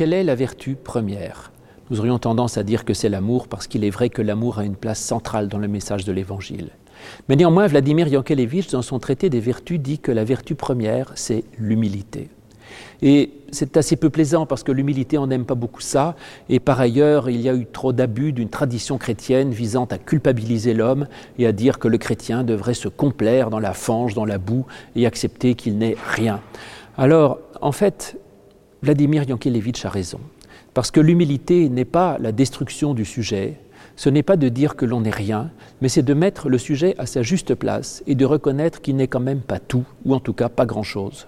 quelle est la vertu première? Nous aurions tendance à dire que c'est l'amour parce qu'il est vrai que l'amour a une place centrale dans le message de l'Évangile. Mais néanmoins, Vladimir Yankelevitch, dans son traité des vertus, dit que la vertu première, c'est l'humilité. Et c'est assez peu plaisant parce que l'humilité, on n'aime pas beaucoup ça. Et par ailleurs, il y a eu trop d'abus d'une tradition chrétienne visant à culpabiliser l'homme et à dire que le chrétien devrait se complaire dans la fange, dans la boue et accepter qu'il n'est rien. Alors, en fait, Vladimir Yankelevitch a raison. Parce que l'humilité n'est pas la destruction du sujet, ce n'est pas de dire que l'on n'est rien, mais c'est de mettre le sujet à sa juste place et de reconnaître qu'il n'est quand même pas tout, ou en tout cas pas grand-chose.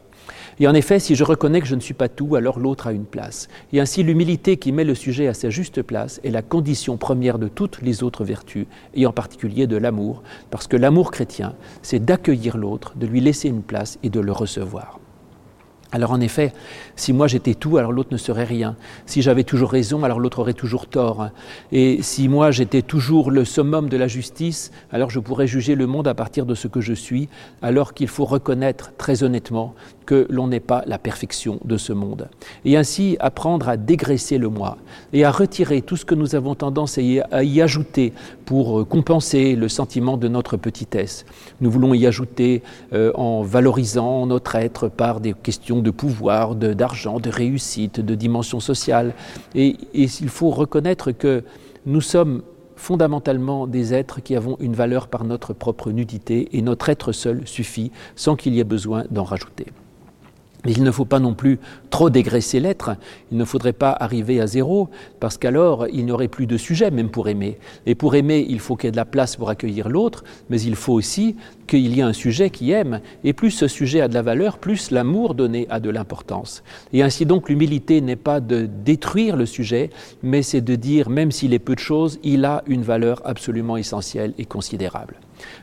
Et en effet, si je reconnais que je ne suis pas tout, alors l'autre a une place. Et ainsi, l'humilité qui met le sujet à sa juste place est la condition première de toutes les autres vertus, et en particulier de l'amour, parce que l'amour chrétien, c'est d'accueillir l'autre, de lui laisser une place et de le recevoir. Alors en effet, si moi j'étais tout, alors l'autre ne serait rien. Si j'avais toujours raison, alors l'autre aurait toujours tort. Et si moi j'étais toujours le summum de la justice, alors je pourrais juger le monde à partir de ce que je suis, alors qu'il faut reconnaître très honnêtement que l'on n'est pas la perfection de ce monde. Et ainsi apprendre à dégraisser le moi et à retirer tout ce que nous avons tendance à y ajouter pour euh, compenser le sentiment de notre petitesse. Nous voulons y ajouter euh, en valorisant notre être par des questions de pouvoir, d'argent, de, réussite, de dimension sociale. Et, il faut reconnaître que nous sommes fondamentalement des êtres qui avons une valeur par notre propre nudité et notre être seul suffit sans qu'il y ait besoin d'en rajouter. Mais il ne faut pas non plus trop dégraisser l'être, il ne faudrait pas arriver à zéro, parce qu'alors il n'y aurait plus de sujet même pour aimer. Et pour aimer, il faut qu'il y ait de la place pour accueillir l'autre, mais il faut aussi qu'il y ait un sujet qui aime. Et plus ce sujet a de la valeur, plus l'amour donné a de l'importance. Et ainsi donc l'humilité n'est pas de détruire le sujet, mais c'est de dire, même s'il est peu de choses, il a une valeur absolument essentielle et considérable.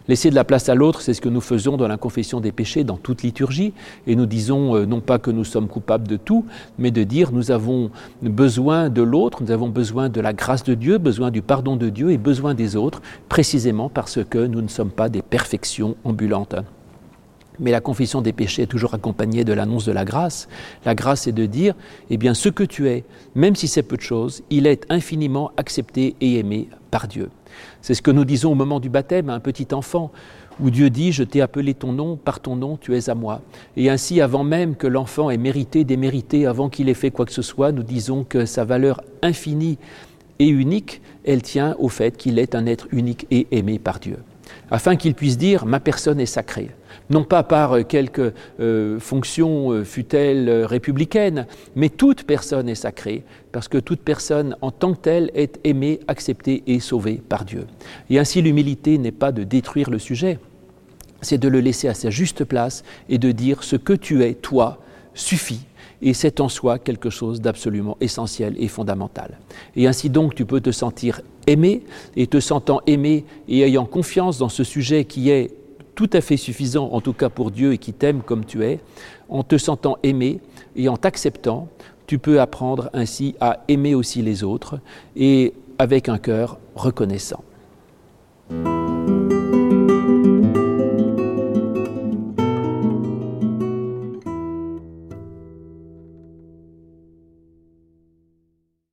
Laisser de la place à l'autre, c'est ce que nous faisons dans la confession des péchés, dans toute liturgie, et nous disons euh, non pas que nous sommes coupables de tout, mais de dire nous avons besoin de l'autre, nous avons besoin de la grâce de Dieu, besoin du pardon de Dieu et besoin des autres, précisément parce que nous ne sommes pas des perfections ambulantes. Mais la confession des péchés est toujours accompagnée de l'annonce de la grâce. La grâce est de dire, eh bien, ce que tu es, même si c'est peu de choses, il est infiniment accepté et aimé par Dieu. C'est ce que nous disons au moment du baptême à un petit enfant, où Dieu dit, je t'ai appelé ton nom, par ton nom tu es à moi. Et ainsi, avant même que l'enfant ait mérité, démérité, avant qu'il ait fait quoi que ce soit, nous disons que sa valeur infinie et unique, elle tient au fait qu'il est un être unique et aimé par Dieu afin qu'il puisse dire ma personne est sacrée. Non pas par quelque euh, fonction euh, fut-elle républicaine, mais toute personne est sacrée, parce que toute personne en tant que telle est aimée, acceptée et sauvée par Dieu. Et ainsi l'humilité n'est pas de détruire le sujet, c'est de le laisser à sa juste place et de dire ce que tu es, toi, suffit et c'est en soi quelque chose d'absolument essentiel et fondamental. Et ainsi donc tu peux te sentir aimé, et te sentant aimé et ayant confiance dans ce sujet qui est tout à fait suffisant, en tout cas pour Dieu, et qui t'aime comme tu es, en te sentant aimé et en t'acceptant, tu peux apprendre ainsi à aimer aussi les autres et avec un cœur reconnaissant.